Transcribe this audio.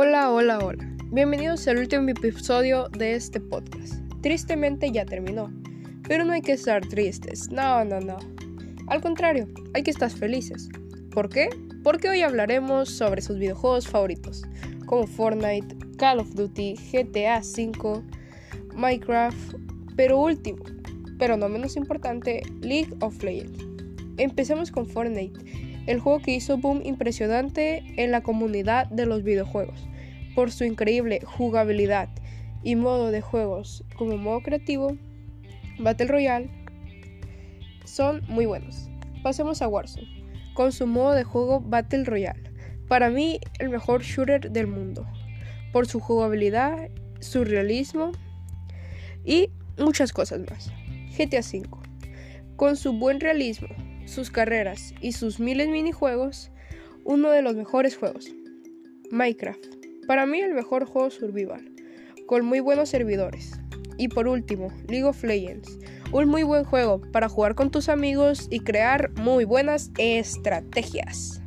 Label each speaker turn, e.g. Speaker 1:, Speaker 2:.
Speaker 1: Hola, hola, hola. Bienvenidos al último episodio de este podcast. Tristemente ya terminó, pero no hay que estar tristes. No, no, no. Al contrario, hay que estar felices. ¿Por qué? Porque hoy hablaremos sobre sus videojuegos favoritos, como Fortnite, Call of Duty, GTA V, Minecraft, pero último, pero no menos importante, League of Legends. Empecemos con Fortnite el juego que hizo boom impresionante en la comunidad de los videojuegos, por su increíble jugabilidad y modo de juegos como modo creativo, Battle Royale, son muy buenos. Pasemos a Warzone, con su modo de juego Battle Royale. Para mí, el mejor shooter del mundo, por su jugabilidad, su realismo y muchas cosas más. GTA V, con su buen realismo, sus carreras y sus miles minijuegos, uno de los mejores juegos. Minecraft, para mí el mejor juego survival, con muy buenos servidores. Y por último, League of Legends, un muy buen juego para jugar con tus amigos y crear muy buenas estrategias.